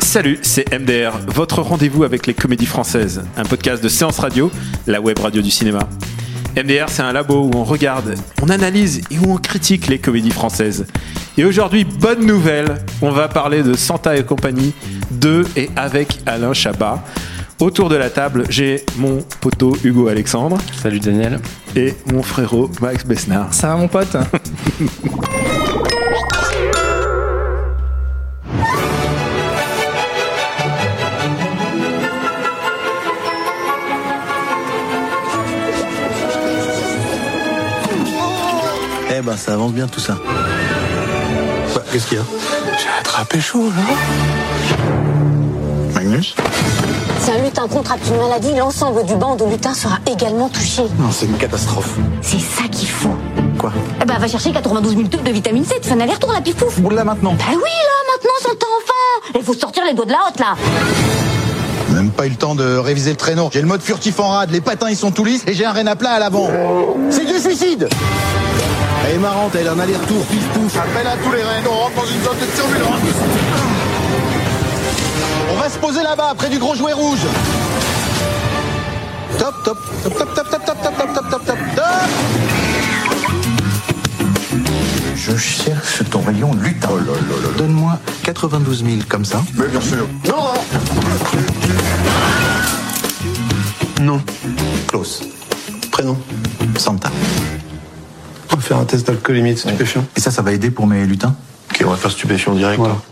Salut, c'est MDR, votre rendez-vous avec les comédies françaises, un podcast de séance radio, la web radio du cinéma. MDR, c'est un labo où on regarde, on analyse et où on critique les comédies françaises. Et aujourd'hui, bonne nouvelle, on va parler de Santa et compagnie de et avec Alain Chabat. Autour de la table, j'ai mon poteau Hugo Alexandre Salut Daniel. et mon frérot Max Besnard. Ça va mon pote? Eh ben, ça avance bien tout ça. Qu'est-ce qu'il y a? J'ai attrapé chaud, là. Magnus? Si un lutin contracte une maladie, l'ensemble du banc de lutins sera également touché. Non, c'est une catastrophe. C'est ça qu'il faut. Quoi? Eh ben, va chercher 92 000 tubes de vitamine C, tu fais un aller-retour la pifouf. Ou là maintenant Bah oui, là, maintenant, son temps enfin Il faut sortir les doigts de la hotte, là Même pas eu le temps de réviser le traîneau. J'ai le mode furtif en rade, les patins ils sont tout lisses et j'ai un rein à plat à l'avant. C'est du suicide Elle est marrante, elle a un aller-retour, pif pouf. Appelle à tous les reins, on rentre dans une zone de turbulence. On va se poser là-bas, près du gros jouet rouge. Top, top, top, top, top, top, top, top, top, top, top, top, top. Je cherche ton rayon lutin. Donne-moi 92 000 comme ça. Mais bien sûr. Non Non. Klaus. Prénom Santa. On va faire un test d'alcoolémie de stupéfiant. Et ça, ça va aider pour mes lutins Ok, on va faire stupéfiant direct. Voilà.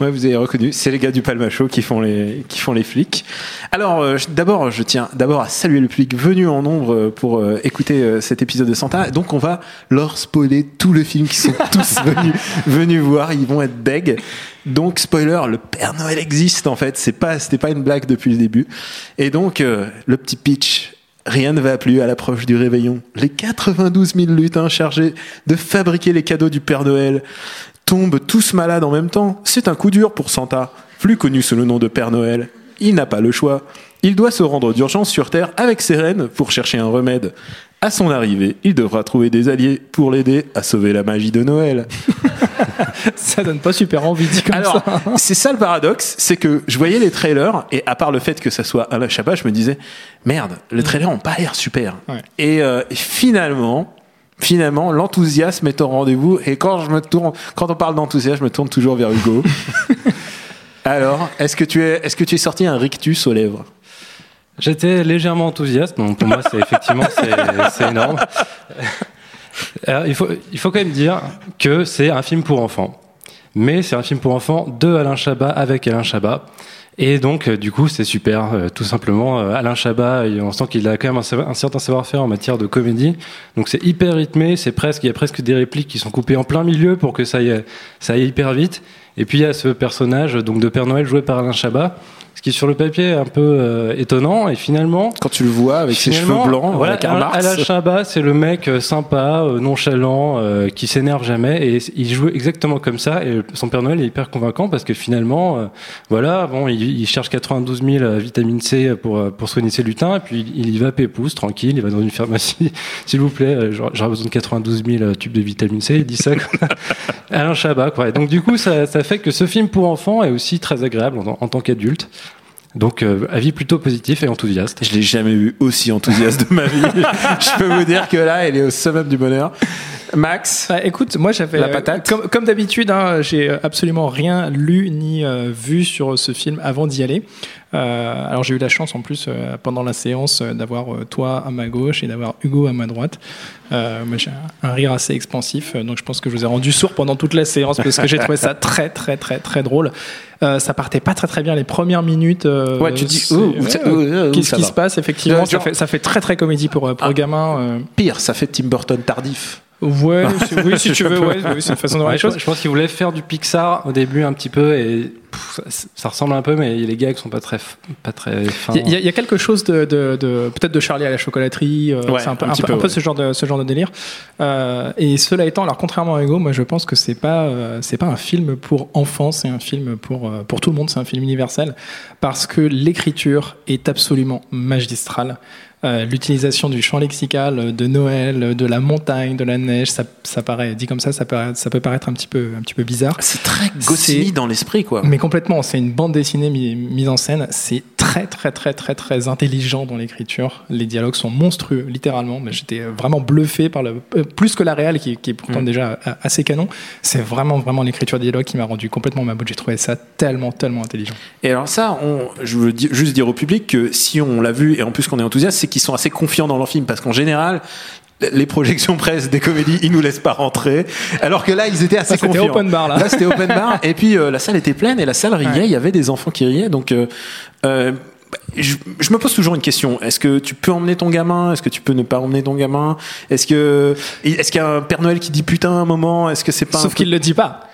Ouais, vous avez reconnu, c'est les gars du Palmacho qui font les qui font les flics. Alors euh, d'abord, je tiens d'abord à saluer le public venu en nombre pour euh, écouter euh, cet épisode de Santa. Donc on va leur spoiler tout le film qui sont tous venus venus voir, ils vont être deg. Donc spoiler, le Père Noël existe en fait, c'est pas c'était pas une blague depuis le début. Et donc euh, le petit pitch Rien ne va plus à l'approche du réveillon. Les 92 000 lutins chargés de fabriquer les cadeaux du Père Noël tombent tous malades en même temps. C'est un coup dur pour Santa, plus connu sous le nom de Père Noël. Il n'a pas le choix. Il doit se rendre d'urgence sur Terre avec ses reines pour chercher un remède. À son arrivée, il devra trouver des alliés pour l'aider à sauver la magie de Noël. Ça donne pas super envie dit comme Alors, ça. c'est ça le paradoxe, c'est que je voyais les trailers et à part le fait que ça soit Alain Chabat, je me disais merde, les trailers ont pas l'air super. Ouais. Et, euh, et finalement, finalement, l'enthousiasme est au rendez-vous. Et quand je me tourne, quand on parle d'enthousiasme, je me tourne toujours vers Hugo. Alors, est-ce que tu es, est-ce que tu es sorti un rictus aux lèvres? J'étais légèrement enthousiaste, donc pour moi c'est effectivement c'est, énorme. Il faut il faut quand même dire que c'est un film pour enfants, mais c'est un film pour enfants de Alain Chabat avec Alain Chabat. Et donc, euh, du coup, c'est super, euh, tout simplement. Euh, Alain Chabat, on sent qu'il a quand même un certain savoir-faire en matière de comédie. Donc, c'est hyper rythmé, c'est presque, il y a presque des répliques qui sont coupées en plein milieu pour que ça aille, ça aille hyper vite. Et puis, il y a ce personnage, donc, de Père Noël joué par Alain Chabat, ce qui, sur le papier, est un peu euh, étonnant. Et finalement, Quand tu le vois avec ses cheveux blancs, voilà, avec un Mars. Alain Chabat, c'est le mec euh, sympa, euh, nonchalant, euh, qui s'énerve jamais, et il joue exactement comme ça. Et son Père Noël est hyper convaincant parce que finalement, euh, voilà, bon, il, il cherche 92 000 euh, vitamine C pour pour soigner ses lutins, et puis il, y va pépouze, tranquille, il va dans une pharmacie, s'il vous plaît, j'aurais j'aurais besoin de 92 000 tubes de vitamine C. Il dit ça. quoi. Alain Chabat, quoi. Et donc du coup, ça, ça fait que ce film pour enfants est aussi très agréable en, en tant qu'adulte. Donc, euh, avis plutôt positif et enthousiaste. Je l'ai jamais vu aussi enthousiaste de ma vie. je peux vous dire que là, elle est au summum du bonheur. Max, Bah, écoute, moi j'avais La euh, patate. comme, comme d'habitude, hein, j'ai absolument rien lu ni euh, vu sur ce film avant d'y aller. Euh, alors j'ai eu la chance en plus euh, pendant la séance euh, d'avoir euh, toi à ma gauche et d'avoir Hugo à ma droite. Euh, j'ai un, rire assez expansif, euh, donc je pense que je vous ai rendu sourd pendant toute la séance parce que j'ai trouvé ça très très très très drôle. Euh, ça partait pas très très bien les premières minutes. euh, Ouais, tu dis, oh, ouais, Qu'est-ce qui se passe Effectivement, Euh, ça fait, ça fait très très comédie pour, euh, pour Ah. gamin. euh. Pire, ça fait Tim Burton tardif. Ouais, c'est- oui, si tu veux, ouais, oui, c'est une façon de voir Ouais, les choses. je pense qu'ils voulaient faire du Pixar au début un petit peu et ça, ça ressemble un peu, mais les gags sont pas très, pas très fins. Il y, a- il y a quelque chose de, de- de- peut-être de Charlie à la chocolaterie, euh, Ouais, c'est un peu, un un petit peu- peu, un peu ouais. ce genre de ce genre de délire. Euh, et cela étant, alors contrairement à Hugo, moi je pense que c'est pas euh, c'est pas un film pour enfants, c'est un film pour euh, pour tout le monde, c'est un film universel parce que l'écriture est absolument magistrale. Euh, L'utilisation du champ lexical, de Noël, de la montagne, de la neige, ça, ça paraît dit comme ça, ça, paraît- ça peut paraître un petit peu un petit peu bizarre. C'est très Goscinny dans l'esprit, quoi. Mais complètement, c'est une bande dessinée mi- mise en scène. C'est très, très, très, très, très intelligent dans l'écriture. Les dialogues sont monstrueux, littéralement. Mais j'étais vraiment bluffé par le euh, plus que la réelle, qui, qui est pourtant Mm. déjà a- assez canon. C'est vraiment, vraiment l'écriture des dialogues qui m'a rendu complètement ma bout. J'ai trouvé ça tellement, tellement intelligent. Et alors ça, on, je veux di- juste dire au public que si on l'a vu et en plus qu'on est enthousiaste, c'est qu'ils sont assez confiants dans leur film parce qu'en général, les projections presse des comédies, ils nous laissent pas rentrer. Alors que là, ils étaient assez c'était confiants. open bar, là. c'était open bar. Et puis euh, la salle était pleine et la salle riait. Ouais. Il y avait des enfants qui riaient. Donc euh, euh, je, je me pose toujours une question. Est-ce que tu peux emmener ton gamin? Est-ce que tu peux ne pas emmener ton gamin? Est-ce que est-ce qu'il y a un Père Noël qui dit putain à un moment? Est-ce que c'est pas Sauf peu- qu'il le dit pas.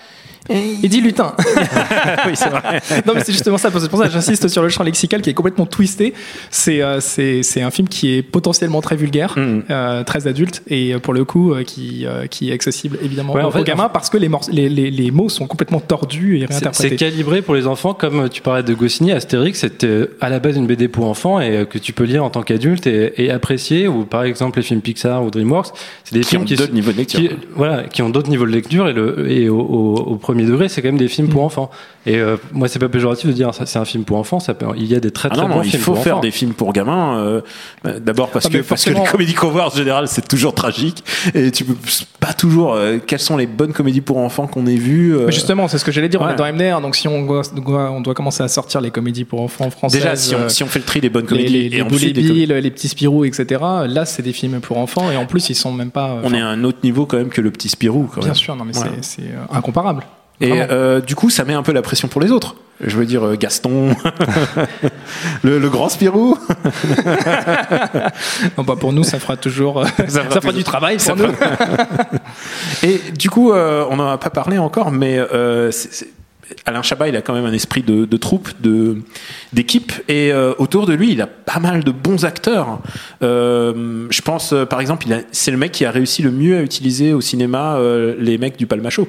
Il dit lutin. oui, c'est vrai. non, mais c'est justement ça. C'est pour ça que j'insiste sur le champ lexical qui est complètement twisté. C'est euh, c'est un film qui est potentiellement très vulgaire, Mm. euh, très adulte et euh, pour le coup euh, qui euh, qui est accessible évidemment Ouais, en aux fait, gamins parce que les, morce- les, les, les mots sont complètement tordus et C'est- C'est réinterprétés. calibré pour les enfants, comme tu parlais de Goscinny, Astérix, c'était à la base une BD pour enfants et euh, que tu peux lire en tant qu'adulte et, et apprécier. Ou par exemple les films Pixar ou DreamWorks, c'est des Qui films ont qui, d'autres niveaux de lecture. qui- voilà, qui ont d'autres niveaux de lecture et, le, et au, au- au premier degré, c'est quand même des films Mm. pour enfants. Et euh, moi, c'est pas péjoratif de dire ça, c'est un film pour enfants. Ça peut, il y a des très Ah très non, bons non, il films faut pour faire enfants. des films pour gamins. euh, euh, D'abord parce Ah, que parce que les comédies qu'on voit en général c'est toujours tragique et tu peux pas toujours. euh, quelles sont les bonnes comédies pour enfants qu'on ait vues euh, Mais justement, c'est ce que j'allais dire. On est dans MDR, donc si on doit, doit- on doit commencer à sortir les comédies pour enfants françaises, Déjà, si on, euh, si on fait le tri des bonnes les, comédies les, les et ensuite et des les petits Spirou, etc. Là, c'est des films pour enfants et en plus, ils sont même pas. euh, on est à un autre niveau quand même que le petit Spirou. Quand Bien même. sûr, non, mais c'est incomparable. Et Vraiment. euh, du coup, ça met un peu la pression pour les autres. Je veux dire, euh, Gaston, le, le grand Spirou. Non, bah, pour nous, ça fera toujours. ça fera, toujours- du travail ça pour nous. Et du coup, euh, on n'en a pas parlé encore, mais euh, Alain Chabat, il a quand même un esprit de, de troupe, de d'équipe, et autour de lui, il a pas mal de bons acteurs. Je pense, par exemple, c'est le mec qui a réussi le mieux à utiliser au cinéma les mecs du Palmacho.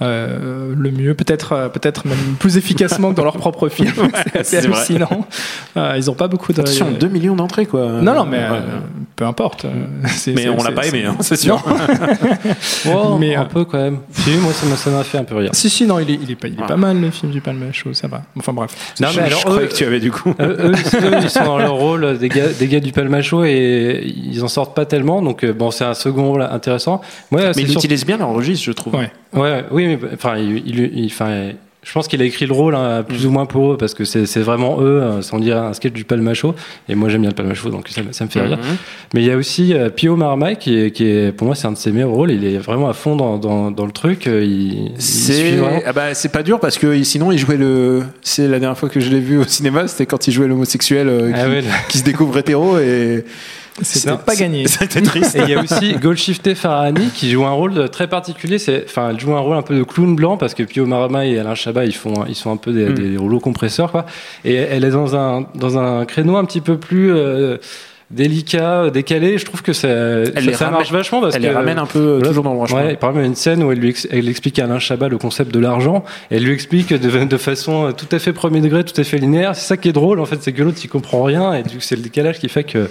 Euh, le mieux, peut-être, euh, peut-être même plus efficacement que dans leur propre film. c'est assez c'est hallucinant. Euh, ils ont pas beaucoup de. Attention, 2 millions d'entrées, quoi. Non, non, mais Ouais. euh, peu importe. c'est- Mais c'est- on l'a c'est- pas aimé, c'est- hein, c'est sûr. Non. Mais, un euh, peu quand même. Si, moi, ça m'a- ça m'a fait un peu rire. Si, si, non, il est, il est, pas, il est Ouais. pas mal le film du Palma Show, ça va. Enfin bref. Non, je, mais je alors, croyais eux- que tu avais du coup. Eux, ils sont dans leur rôle des gars, des gars du Palmacho et ils en sortent pas tellement. Donc, bon, c'est un second rôle intéressant. Mais c'est il surtout- utilise bien leur registre, je trouve. Ouais. Ouais, oui, enfin, il, il- il- enfin, je pense qu'il a écrit le rôle hein, plus ou moins pour eux parce que c'est vraiment eux, euh, sans dire un sketch du Palmacho. Et moi, j'aime bien le Palmacho, donc ça, me- ça me fait rire. Mhm. Mais il y a aussi euh, Pio Marmaille qui est, qui est, pour moi, c'est un de ses meilleurs rôles. Il est vraiment à fond dans, dans, dans le truc. euh, C'est ah bah, c'est pas dur parce que sinon il jouait le c'est la dernière fois que je l'ai vu au cinéma c'était quand il jouait l'homosexuel euh, qui, Ah ouais, qui se découvre hétéro et C'était pas gagné. c'était triste Et il y a aussi Golshifteh Farahani qui joue un rôle très particulier. C'est, enfin, elle joue un rôle un peu de clown blanc parce que Pio Marmaille et Alain Chabat, ils font, ils sont un peu des, Mm. des rouleaux compresseurs, quoi. Et elle est dans un, dans un créneau un petit peu plus euh, délicat, décalé. Je trouve que ça, ça, ça marche vachement parce elle que les ramène un peu euh, Voilà. toujours dans le. Ouais, par exemple, il y a une scène où elle, lui ex- elle explique à Alain Chabat le concept de l'argent. Elle lui explique de, de façon tout à fait premier degré, tout à fait linéaire. C'est ça qui est drôle, en fait, c'est que l'autre, il comprend rien. Et du coup, c'est le décalage qui fait que,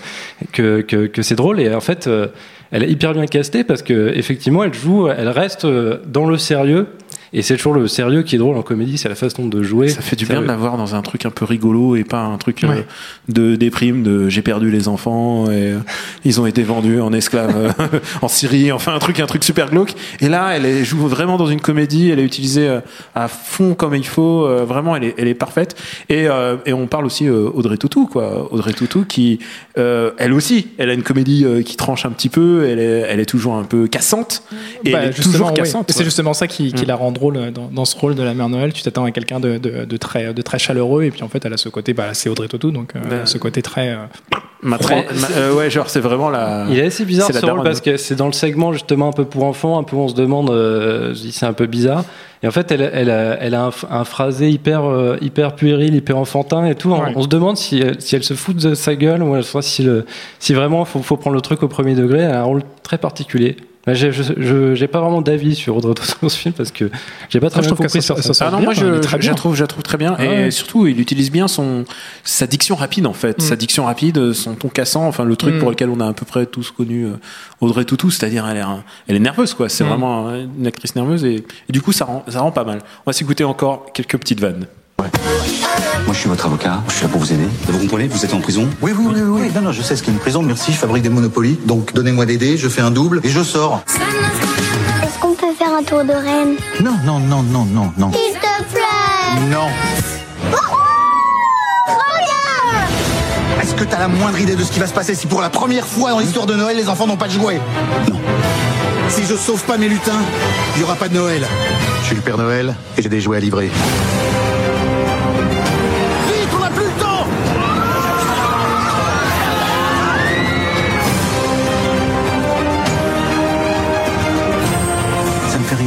que, que, que c'est drôle. Et en fait, euh, elle est hyper bien castée parce que, effectivement, elle joue, elle reste euh, dans le sérieux. Et c'est toujours le sérieux qui est drôle en comédie, c'est la façon de jouer. Ça fait du bien de l'avoir dans un truc un peu rigolo et pas un truc euh, de déprime de j'ai perdu les enfants et euh, ils ont été vendus en esclaves euh, en Syrie, enfin un truc un truc super glauque. Et là, elle joue vraiment dans une comédie, elle est utilisée euh, à fond comme il faut, euh, vraiment elle est, elle est parfaite. Et, euh, et on parle aussi euh, Audrey Tautou quoi, Audrey Tautou qui euh, elle aussi, elle a une comédie euh, qui tranche un petit peu, elle est, elle est toujours un peu cassante et Bah, elle est toujours oui. cassante. C'est justement ça qui, qui Mm. la rend drôle euh, dans, dans ce rôle de la mère Noël. Tu t'attends à quelqu'un de, de, de très, de très chaleureux, et puis en fait, elle a ce côté, bah, c'est Audrey Tautou, donc euh, Bah, ce côté très. euh, Ma- Ouais, ma- euh, ouais, genre c'est vraiment la. Il est assez bizarre ce rôle parce que c'est dans le segment justement un peu pour enfants, un peu on se demande, euh, je dis c'est un peu bizarre. Et en fait, elle, elle, a, elle a un, un phrasé hyper, euh, hyper puéril, hyper enfantin et tout. On- Ouais. On, se demande si, elle- si elle se fout de sa gueule ou enfin, si, le, si vraiment faut, faut prendre le truc au premier degré. Elle a un rôle très particulier. Je j'ai pas vraiment d'avis sur Audrey Tautou dans ce film parce que j'ai pas très Ah, bien compris ça- sur ça- ça. ça- Ah non, bien, moi je, trouve, je la trouve très bien. Ah et ouais. surtout, il utilise bien son, sa diction rapide en fait. Mm. Sa diction rapide, son ton cassant, enfin le truc Mm. pour lequel on a à peu près tous connu euh, Audrey Tautou, c'est-à-dire elle est, elle est nerveuse quoi. C'est Mm. vraiment une actrice nerveuse et, et du coup ça rend, ça rend pas mal. On va s'écouter encore quelques petites vannes. Moi, je suis votre avocat. Je suis là pour vous aider. Vous comprenez? Vous êtes en prison? Oui, oui, oui, oui. Non, non, je sais ce qu'est une prison. Merci, je fabrique des monopolies. Donc, donnez-moi des dés, je fais un double et je sors. Est-ce qu'on peut faire un tour de Rennes Non, non, non, non, non, non. S'il te plaît Non. Est-ce que t'as la moindre idée de ce qui va se passer si pour la première fois dans l'histoire de Noël, les enfants n'ont pas de jouets? Non. Si je sauve pas mes lutins, il y aura pas de Noël. Je suis le Père Noël et j'ai des jouets à livrer.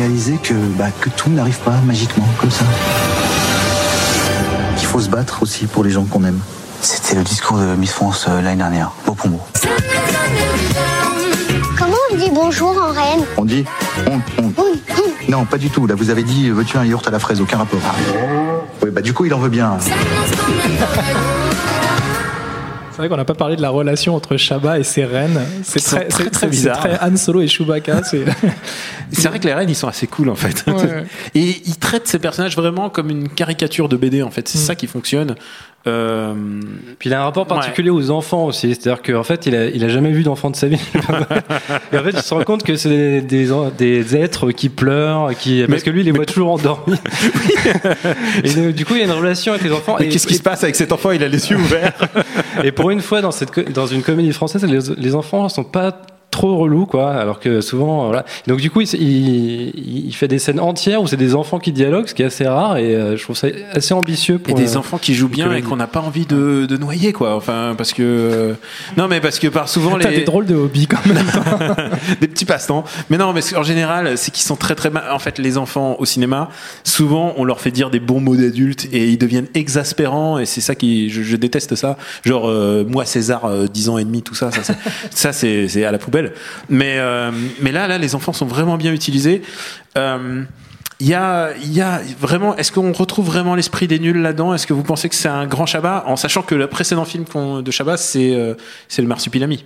Réaliser que, bah, que tout n'arrive pas magiquement comme ça. Il faut se battre aussi pour les gens qu'on aime. C'était le discours de Miss France euh, l'année dernière, mot pour mot. Comment on dit bonjour en Rennes On dit on, on. Non, pas du tout. Là, vous avez dit veux-tu un yaourt à la fraise, aucun rapport. Oui, bah du coup, il en veut bien. C'est vrai qu'on n'a pas parlé de la relation entre Shabba et ses reines. C'est très, très, très c'est très Han Solo et Chewbacca. C'est C'est vrai que les reines ils sont assez cool en fait. Ouais. Et ils traitent ces personnages vraiment comme une caricature de BD en fait. C'est Mm. ça qui fonctionne. Euh, Puis il a un rapport particulier aux enfants aussi, c'est-à-dire qu'en fait il a, il a jamais vu d'enfant de sa vie. et en fait il se rend compte que c'est des, des, des êtres qui pleurent, qui parce que lui il les voit toujours endormis. et donc, du coup il y a une relation avec les enfants. Mais et, qu'est-ce qui se passe avec cet enfant? Il a les yeux ouverts. et pour une fois dans cette dans une comédie française, les, les enfants sont pas trop relous quoi alors que souvent voilà donc du coup il, il, il fait des scènes entières où c'est des enfants qui dialoguent ce qui est assez rare et euh, je trouve ça assez ambitieux Et pour des euh, enfants qui jouent bien et qu'on n'a pas envie de, de noyer quoi. Enfin parce que euh, non mais parce que par souvent T'as les des drôles de hobbies quand même. des petits passe-temps. Mais non, mais en général, c'est qu'ils sont très très mal. En fait, les enfants au cinéma, souvent, on leur fait dire des bons mots d'adultes et ils deviennent exaspérants. Et c'est ça qui, je, je déteste ça. Genre euh, moi, César, euh, 10 ans et demi, tout ça, ça, c'est à la poubelle. Mais euh, mais là, là, les enfants sont vraiment bien utilisés. Euh, il y a, y a vraiment. Est-ce qu'on retrouve vraiment l'esprit des nuls là-dedans? Est-ce que vous pensez que c'est un grand Chabat en sachant que le précédent film de Chabat, c'est euh, le Marsupilami.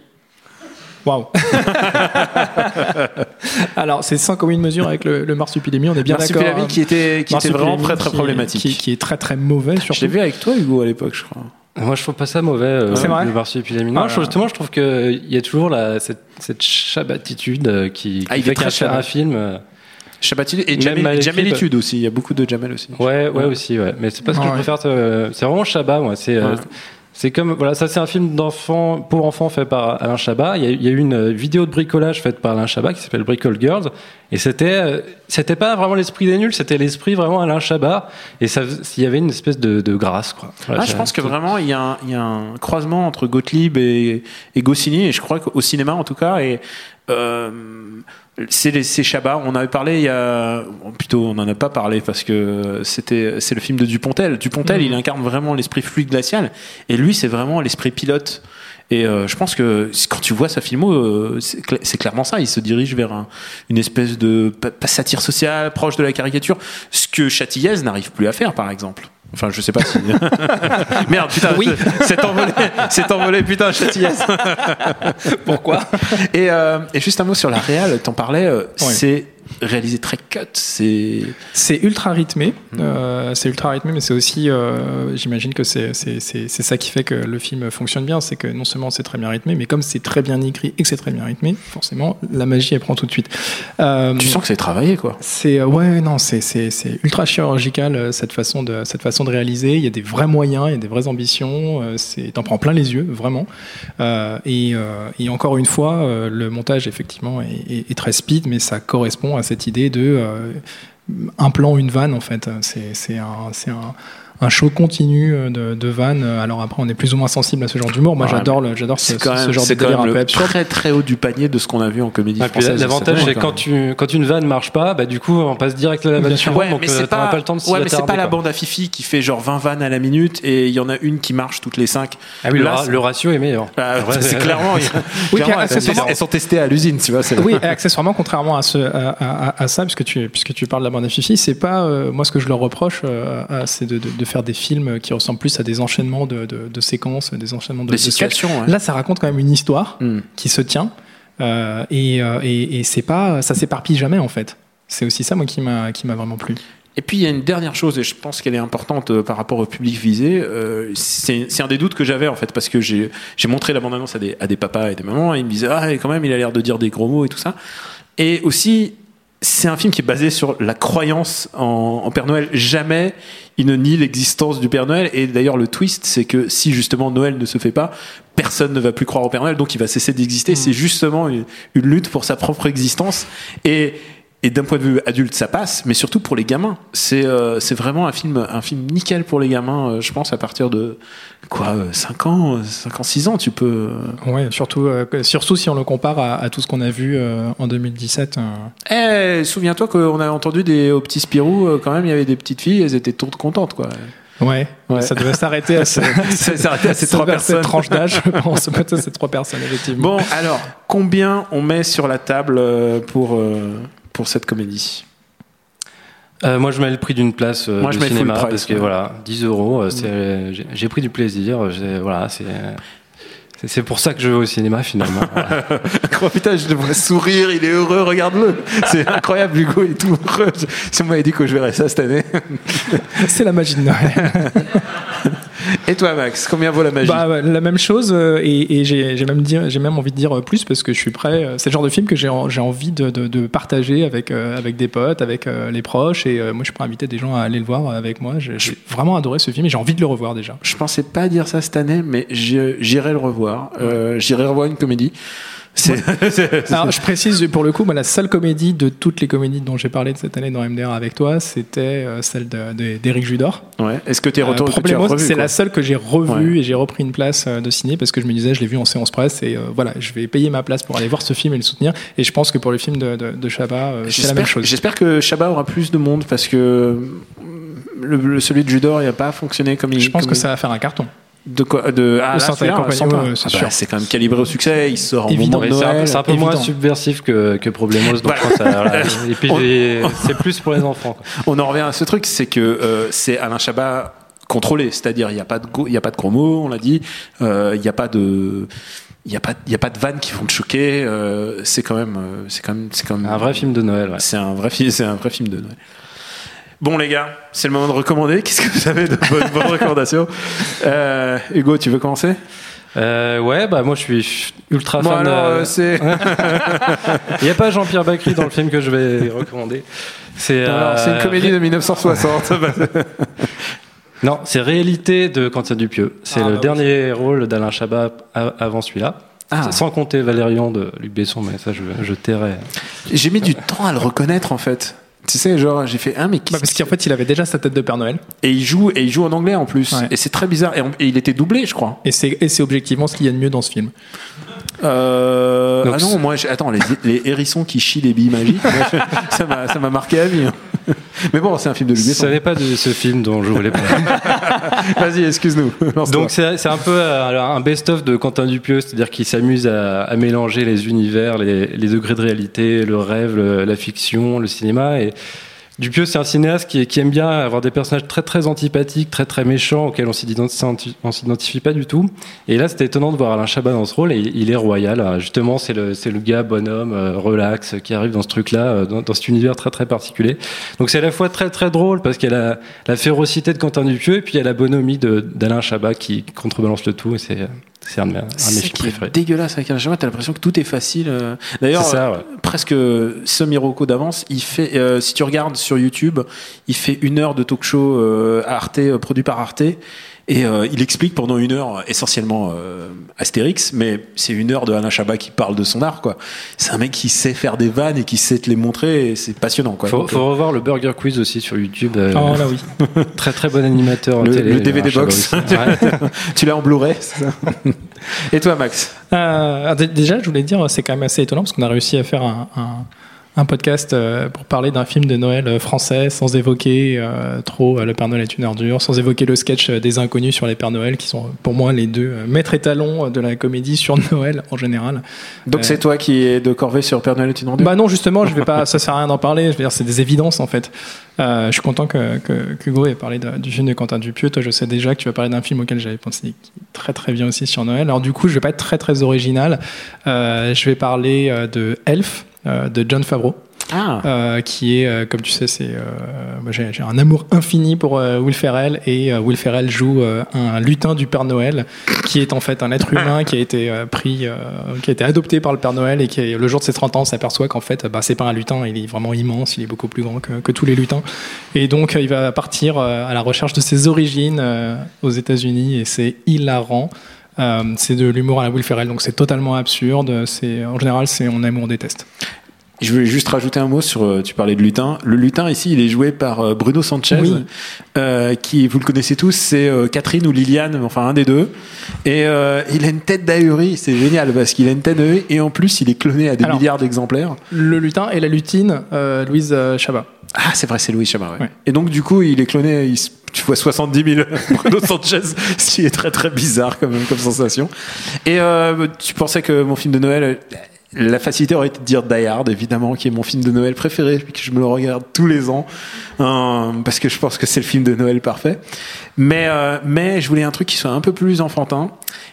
Waouh. Alors, c'est sans commune mesure avec le, le marsupilami, on est bien d'accord. Marsupilami qui était qui était vraiment très très problématique. Qui, qui est très très mauvais Je surtout. l'ai vu avec toi, Hugo, à l'époque, je crois. Moi, je trouve pas ça mauvais. euh, C'est vrai le marsupilami. Non, Voilà. je trouve- justement, je trouve qu'il y a toujours la, cette, cette chabatitude euh, qui, Ah, qui il fait chabat. un film. euh, Shabatil et Jamel, Jamelitude aussi. Il y a beaucoup de Jamel aussi. Ouais, ouais, aussi, ouais. Mais c'est pas ce que Ouais. je préfère. euh, C'est vraiment Chabat, moi. C'est. euh, Ouais. C'est comme voilà, ça c'est un film d'enfant pour enfants fait par Alain Chabat. Il y, a, il y a eu une euh, vidéo de bricolage faite par Alain Chabat qui s'appelle Bricole Girls et c'était euh, c'était pas vraiment l'esprit des nuls, c'était l'esprit vraiment Alain Chabat et ça il y avait une espèce de, de grâce quoi. Voilà, Ah, je pense que vraiment il y, a un, il y a un croisement entre Gottlieb et, et Goscinny et je crois qu'au cinéma en tout cas et c'est les- c'est Chabat. On avait parlé il y a plutôt on n'en a pas parlé parce que c'était c'est le film de Dupontel. Dupontel il incarne vraiment l'esprit fluide glacial et lui c'est vraiment l'esprit pilote. Et euh, je pense que quand tu vois sa filmo, euh, c'est cla- c'est clairement ça. Il se dirige vers un- une espèce de satire sociale, proche de la caricature, ce que Châtillaise n'arrive plus à faire, par exemple. Enfin, je sais pas si. Merde, putain, oui. c'est envolé, c'est envolé, putain, Châtillaise. Pourquoi? Et, euh, et juste un mot sur la réal, t'en parlais, euh, c'est réalisé très cut. C'est C'est ultra rythmé. Mm. Euh, c'est ultra rythmé, mais c'est aussi, euh, j'imagine que c'est ça qui fait que le film fonctionne bien. C'est que non seulement c'est très bien rythmé, mais comme c'est très bien écrit et que c'est très bien rythmé, forcément, la magie elle prend tout de suite. Euh, tu sens que c'est travaillé quoi. C'est ouais non c'est ultra chirurgical cette façon de cette façon de réaliser. Il y a des vrais moyens, il y a des vraies ambitions. C'est t'en prends plein les yeux vraiment. Et, et encore une fois, le montage effectivement est, est- est très speed, mais ça correspond à cette idée de euh, un plan une vanne en fait. C'est un un show continu euh, de, de vannes. Alors après, on est plus ou moins sensible à ce genre d'humour. Moi, Ouais, j'adore j'adore ce, ce même, genre de délire un peu absurde. très très haut du panier de ce qu'on a vu en comédie Ah, française. L'avantage, c'est quand, tu, quand une vanne marche pas, bah, du coup, on passe direct à la vanne suivante, Ouais, donc mais euh, c'est pas, pas le temps de ouais, mais c'est pas la bande à Fifi qui fait genre 20 vannes à la minute et il y en a une qui marche toutes les 5. Ah oui, le, Là, ratio est meilleur. Ah, Ouais, c'est clairement. Oui, elles, sont, testées à l'usine, tu vois. c'est- Oui, et accessoirement, contrairement à, ce, ça, puisque tu, puisque tu parles de la bande à Fifi, c'est pas euh, moi ce que je leur reproche, c'est de faire des films qui ressemblent plus à des enchaînements de, de- de séquences, des enchaînements de, Des situations. ouais. Là, ça raconte quand même une histoire Hmm. qui se tient, euh, et, euh, et, et c'est pas, ça s'éparpille jamais en fait. C'est aussi ça moi qui m'a qui m'a vraiment plu. Et puis il y a une dernière chose, et je pense qu'elle est importante euh, par rapport au public visé. euh, c'est un des doutes que j'avais en fait, parce que j'ai j'ai montré la bande-annonce à des, à des papas et des mamans, et ils me disaient Ah, quand même, il a l'air de dire des gros mots et tout ça. Et aussi, c'est un film qui est basé sur la croyance en, en Père Noël. Jamais il ne nie l'existence du Père Noël. Et d'ailleurs, le twist, c'est que si justement Noël ne se fait pas, personne ne va plus croire au Père Noël, donc il va cesser d'exister. C'est justement une, une lutte pour sa propre existence. Et, et d'un point de vue adulte, ça passe, mais surtout pour les gamins. C'est euh, c'est vraiment un film, un film nickel pour les gamins, euh, je pense, à partir de quoi, euh, 5 ans, 5 ans, 6 ans, tu peux. euh, Ouais, surtout, euh, surtout si on le compare à, à tout ce qu'on a vu euh, en 2017. euh. Eh, souviens-toi qu'on a entendu des au petit Spirou, euh, quand même, il y avait des petites filles, elles étaient toutes contentes, quoi. Ouais, Ouais. ça devait s'arrêter à, ce- à ces trois cette personnes. tranche d'âge, je pense, ces trois personnes, effectivement. Bon, alors, combien on met sur la table euh, pour, euh, pour cette comédie Euh, moi, je mets le prix d'une place euh, Moi, je de mets full cinéma price, parce que ouais. voilà, 10 euros, euh, c'est- j'ai- pris du plaisir. Voilà, c'est c'est- pour ça que je vais au cinéma finalement. Voilà. Oh putain, je devrais sourire, il est heureux, regarde-le. C'est incroyable, Hugo, il est tout heureux. Si on m'avait dit que je verrais ça cette année. C'est la magie de Noël. Et toi, Max, combien vaut la magie Bah, la même chose, euh, et, et j'ai même, envie de dire euh, plus parce que je suis prêt. euh, C'est le genre de film que j'ai en- j'ai envie de, de- de partager avec, euh, avec des potes, avec les proches, et moi je suis prêt à inviter des gens à aller le voir avec moi. J'ai vraiment adoré ce film et j'ai envie de le revoir déjà. Je pensais pas dire ça cette année, mais j'irai le revoir. Euh, j'irai revoir une comédie. C'est c'est- Alors, je précise pour le coup, moi, la seule comédie de toutes les comédies dont j'ai parlé de cette année dans MDR avec toi, c'était euh, celle de- de- d'Éric Judor. ouais. Est-ce que Euh, que tu as Problemos, revus, c'est quoi la seule que j'ai revue Ouais. et j'ai repris une place euh, de ciné parce que je me disais, je l'ai vu en séance presse et euh, voilà, je vais payer ma place pour aller voir ce film et le soutenir. Et je pense que pour le film de, de, de euh, c'est la même chose. j'espère que Chabat aura plus de monde parce que le, le- celui de Judor, il n'a pas fonctionné comme il. Je pense que il- ça va faire un carton. De quoi de, ah, c'est Ah bah, quand même calibré au succès. Il sort en Évident. moment de c'est un, un peu moins évident. subversif que, que Problemos, donc Voilà. c'est plus pour les enfants. quoi. On en revient à ce truc, c'est que euh, c'est Alain Chabat contrôlé, c'est-à-dire il n'y a pas de il y a pas de gros mots, on l'a dit, euh, il n'y a pas de il y a pas il y a pas de vannes qui vont te choquer, euh, c'est quand même euh, c'est quand même c'est quand même Un vrai film de Noël. ouais. C'est un vrai film, c'est un vrai film de Noël. Bon les gars, c'est le moment de recommander. Qu'est-ce que vous avez de bonnes, bonnes recommandations Euh, Hugo, tu veux commencer? Euh, ouais, bah moi je suis ultra Bon fan. alors, euh, c'est Il n'y a pas Jean-Pierre Bacry dans le film que je vais recommander. C'est une comédie de 1960. Non, c'est Réalité de Quentin Dupieux. C'est Ah, le bah oui. dernier rôle d'Alain Chabat avant celui-là. Ah. Sans compter Valérian de Luc Besson, mais ça je, je tairai. J'ai mis du temps à le reconnaître en fait. Tu sais, genre j'ai fait un mais qui Bah, parce qu'en fait, il avait déjà sa tête de Père Noël. et il joue et il joue en anglais en plus Ouais. et c'est très bizarre et, on- et il était doublé je crois. Et c'est et c'est objectivement ce qu'il y a de mieux dans ce film. Euh, Donc, ah non, moi, j'ai- attends, les, les hérissons qui chient les billes magiques, moi, je- ça m'a ça m'a marqué à vie. hein. Mais bon, c'est un film de Luc Besson. n'est pas de ce film dont je voulais parler. Vas-y, excuse-nous. Donc c'est un peu euh, un best-of de Quentin Dupieux, c'est-à-dire qu'il s'amuse à, à mélanger les univers, les, les degrés de réalité, le rêve, le- la fiction, le cinéma. Et Dupieux, c'est un cinéaste qui, qui, aime bien avoir des personnages très très antipathiques, très très méchants, auxquels on on s'identifie pas du tout. Et là, c'était étonnant de voir Alain Chabat dans ce rôle, et il est royal. Justement, c'est le, le gars bonhomme, euh, relax, qui arrive dans ce truc-là, euh, dans, dans, cet univers très très particulier. Donc c'est à la fois très très drôle, parce qu'il y a la, la, férocité de Quentin Dupieux, et puis il y a la bonhomie d'Alain Chabat qui contrebalance le tout, et c'est, c'est un de mes, préférés. dégueulasse avec Chabat, t'as l'impression que tout est facile. euh. D'ailleurs, C'est ça, ouais. euh, presque semi-roco d'avance, il fait, euh, si tu regardes sur YouTube, il fait une heure de talk show euh, à Arte, euh, produit par Arte. Et euh, il explique pendant une heure, euh, essentiellement euh, Astérix, mais c'est une heure de Alain Chabat qui parle de son art, quoi. C'est un mec qui sait faire des vannes et qui sait te les montrer, et c'est passionnant, quoi. Faut, Donc, faut revoir le Burger Quiz aussi sur YouTube. euh, Oh là oui. Très très bon animateur Le- télé. le DVD box. tu l'as en Blu-ray, Et toi, Max? Euh, d- déjà, je voulais dire, c'est quand même assez étonnant parce qu'on a réussi à faire un, un- un podcast euh, pour parler d'un film de Noël euh, français sans évoquer euh, trop Le Père Noël est une ordure, sans évoquer le sketch des inconnus sur les Pères Noël, qui sont pour moi les deux maîtres étalons de la comédie sur Noël en général. Donc Euh, c'est toi qui es de corvée sur Père Noël est une ordure? Bah non, justement, je vais pas, ça sert à rien d'en parler. Je veux dire, c'est des évidences en fait. Euh, je suis content que, que qu'Hugo ait parlé de- du film de Quentin Dupieux. Toi, je sais déjà que tu vas parler d'un film auquel j'avais pensé qui est très très bien aussi sur Noël. Alors du coup, je vais pas être très très original. Euh, je vais parler de Elf de John Favreau. Ah Euh, qui est, euh, comme tu sais, c'est, euh, moi, j'ai, j'ai un amour infini pour euh, Will Ferrell et euh, Will Ferrell joue euh, un lutin du Père Noël qui est en fait un être humain qui a été euh, pris, euh, qui a été adopté par le Père Noël et qui, le jour de ses 30 ans, s'aperçoit qu'en fait, bah, c'est pas un lutin, il est vraiment immense, il est beaucoup plus grand que, que tous les lutins. Et donc, euh, il va partir euh, à la recherche de ses origines euh, aux États-Unis et c'est hilarant. Euh, c'est de l'humour à la Will Ferrell, donc c'est totalement absurde. C'est en général, c'est on aime ou on déteste. Je voulais juste rajouter un mot sur. euh, Tu parlais de lutin. Le lutin ici, il est joué par euh, Bruno Sanchez, Oui. euh, qui vous le connaissez tous, c'est euh, Catherine ou Liliane, enfin un des deux. Et euh, il a une tête d'ahurie, c'est génial parce qu'il a une tête d'ahurie et en plus il est cloné à des Alors. milliards d'exemplaires. Le lutin et la lutine, Louise Chabat. Ah, c'est vrai, c'est Louis Chabat. ouais. Ouais. Et donc du coup, il est cloné. il se- tu vois 70 000 Bruno Sanchez, ce qui est très très bizarre quand même comme sensation. Et euh, tu pensais que mon film de Noël, euh, la facilité aurait été de dire Die Hard, évidemment, qui est mon film de Noël préféré, puis que je me le regarde tous les ans, euh, parce que je pense que c'est le film de Noël parfait. Mais euh, mais je voulais un truc qui soit un peu plus enfantin.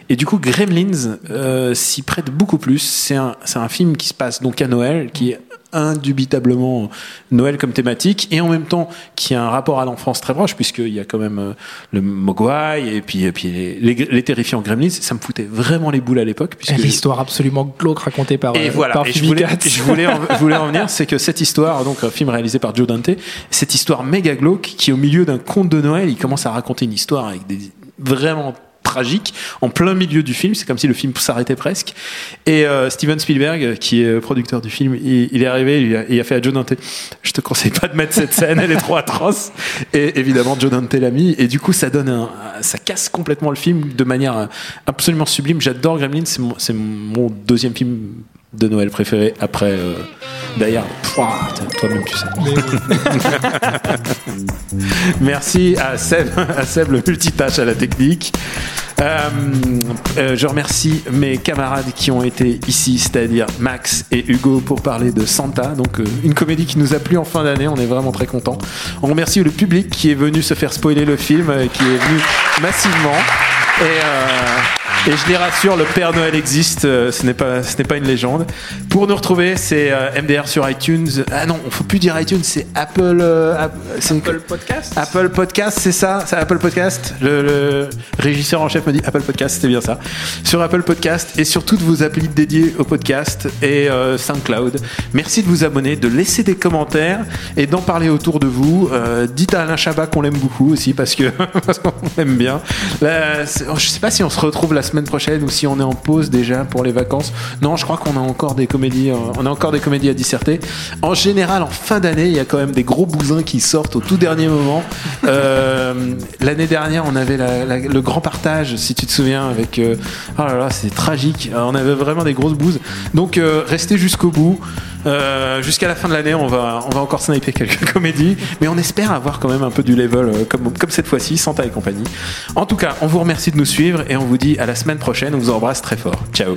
Et du coup, Gremlins euh, s'y prête beaucoup plus. C'est un c'est un film qui se passe donc à Noël, qui est indubitablement Noël comme thématique et en même temps qui a un rapport à l'enfance très proche puisqu'il y a quand même euh, le Mogwai et puis, et puis les, les, les terrifiants Gremlins ça me foutait vraiment les boules à l'époque puisque l'histoire absolument glauque racontée par, et euh, voilà, par et je voulais, Cates. je, voulais en, je voulais en venir, c'est que cette histoire, donc un film réalisé par Joe Dante, cette histoire méga glauque qui au milieu d'un conte de Noël, il commence à raconter une histoire avec des vraiment tragique en plein milieu du film c'est comme si le film s'arrêtait presque. Et euh, Steven Spielberg qui est producteur du film il, est arrivé il a, fait à Joe Dante je te conseille pas de mettre cette scène elle est trop atroce. Et évidemment Joe Dante l'a mis. Et du coup ça donne un, ça casse complètement le film de manière absolument sublime. J'adore mon, c'est mon deuxième film de Noël préféré après euh, d'ailleurs toi-même tu sais merci à Seb à Seb le multitâche à la technique euh, euh, je remercie mes camarades qui ont été ici, c'est-à-dire Max et Hugo, pour parler de Santa. Donc, euh, une comédie qui nous a plu en fin d'année. On est vraiment très contents. On remercie le public qui est venu se faire spoiler le film, euh, qui est venu massivement. Et, euh, et je les rassure, le Père Noël existe. euh, ce n'est pas, ce n'est pas une légende. Pour nous retrouver, c'est euh, MDR sur iTunes. Ah non, on faut plus dire iTunes, c'est Apple. euh, c'est- Apple Podcast. Apple Podcast, c'est ça C'est Apple Podcast le, le régisseur en chef me dit Apple Podcast, c'est bien ça. Sur Apple Podcast et sur toutes vos applis dédiées au podcast et euh, SoundCloud. Merci de vous abonner, de laisser des commentaires et d'en parler autour de vous. Euh, dites à Alain Chabat qu'on l'aime beaucoup aussi parce que parce qu'on l'aime bien. Là, je sais pas si on se retrouve la semaine prochaine ou si on est en pause déjà pour les vacances. Non, je crois qu'on a encore des comédies, euh, on a encore des comédies à disserter. En général, en fin d'année, il y a quand même des gros bousins qui sortent au tout dernier moment. Euh, L'année dernière, on avait le grand partage, si tu te souviens, avec. euh, oh là là, c'est tragique. On avait vraiment des grosses bouses. Donc, restez jusqu'au bout. Jusqu'à la fin de l'année, on va, on va encore sniper quelques comédies, mais on espère avoir quand même un peu du level comme, comme cette fois-ci, Santa et compagnie. En tout cas, on vous remercie de nous suivre et on vous dit à la semaine prochaine. On vous embrasse très fort. Ciao.